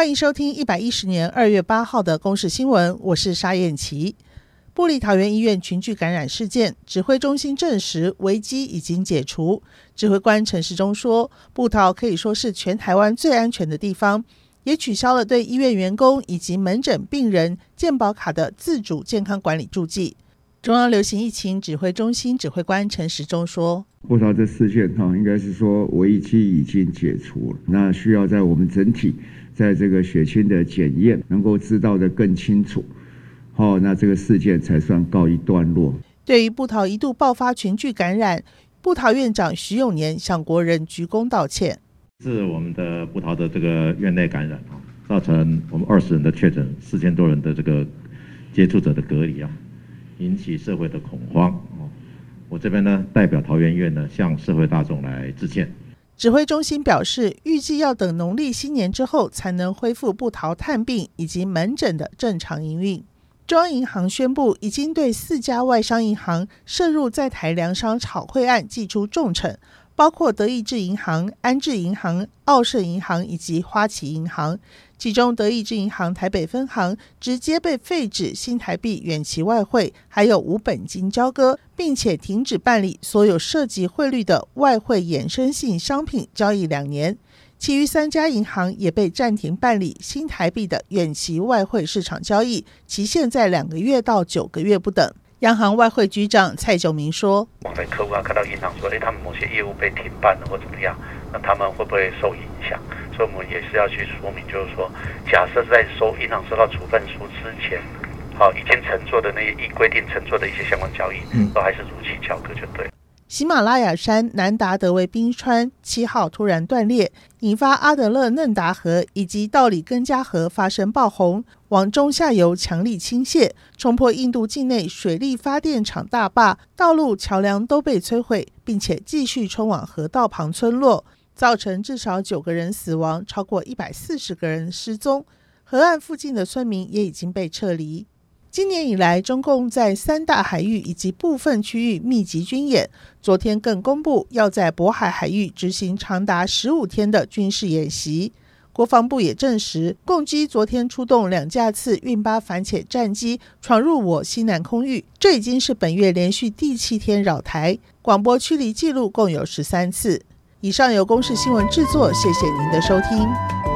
欢迎收听一百一十年二月八号的公视新闻，我是沙燕琪。部立桃园医院群聚感染事件，指挥中心证实危机已经解除。指挥官陈时中说，布桃可以说是全台湾最安全的地方，也取消了对医院员工以及门诊病人健保卡的自主健康管理注记。中央流行疫情指挥中心指挥官陈时中说：“部桃这事件哈，应该是说危机已经解除了，那需要在我们整体在这个血清的检验能够知道的更清楚，好，那这个事件才算告一段落。”对于布桃一度爆发群聚感染，布桃院长徐永年向国人鞠躬道歉：“是我们的布桃的这个院内感染啊，造成我们二十人的确诊，四千多人的这个接触者的隔离啊。”引起社会的恐慌哦，我这边呢代表桃园院呢向社会大众来致歉。指挥中心表示，预计要等农历新年之后才能恢复不逃探病以及门诊的正常营运。中央银行宣布，已经对四家外商银行涉入在台粮商炒汇案祭出重惩。包括德意志银行、安智银行、澳盛银行以及花旗银行，其中德意志银行台北分行直接被废止新台币远期外汇，还有无本金交割，并且停止办理所有涉及汇率的外汇衍生性商品交易两年。其余三家银行也被暂停办理新台币的远期外汇市场交易，期限在两个月到九个月不等。央行外汇局长蔡九明说：“我们客户啊，看到银行说，哎，他们某些业务被停办了或怎么样，那他们会不会受影响？所以我们也是要去说明，就是说，假设在收银行收到处分书之前，好，已经乘坐的那些依规定乘坐的一些相关交易，都还是如期交割就对。”喜马拉雅山南达德维冰川七号突然断裂，引发阿德勒嫩达河以及道里根加河发生爆洪，往中下游强力倾泻，冲破印度境内水力发电厂大坝，道路桥梁都被摧毁，并且继续冲往河道旁村落，造成至少九个人死亡，超过一百四十个人失踪。河岸附近的村民也已经被撤离。今年以来，中共在三大海域以及部分区域密集军演。昨天更公布要在渤海海域执行长达十五天的军事演习。国防部也证实，共机昨天出动两架次运八反潜战机闯入我西南空域，这已经是本月连续第七天扰台。广播驱离记录共有十三次。以上由公视新闻制作，谢谢您的收听。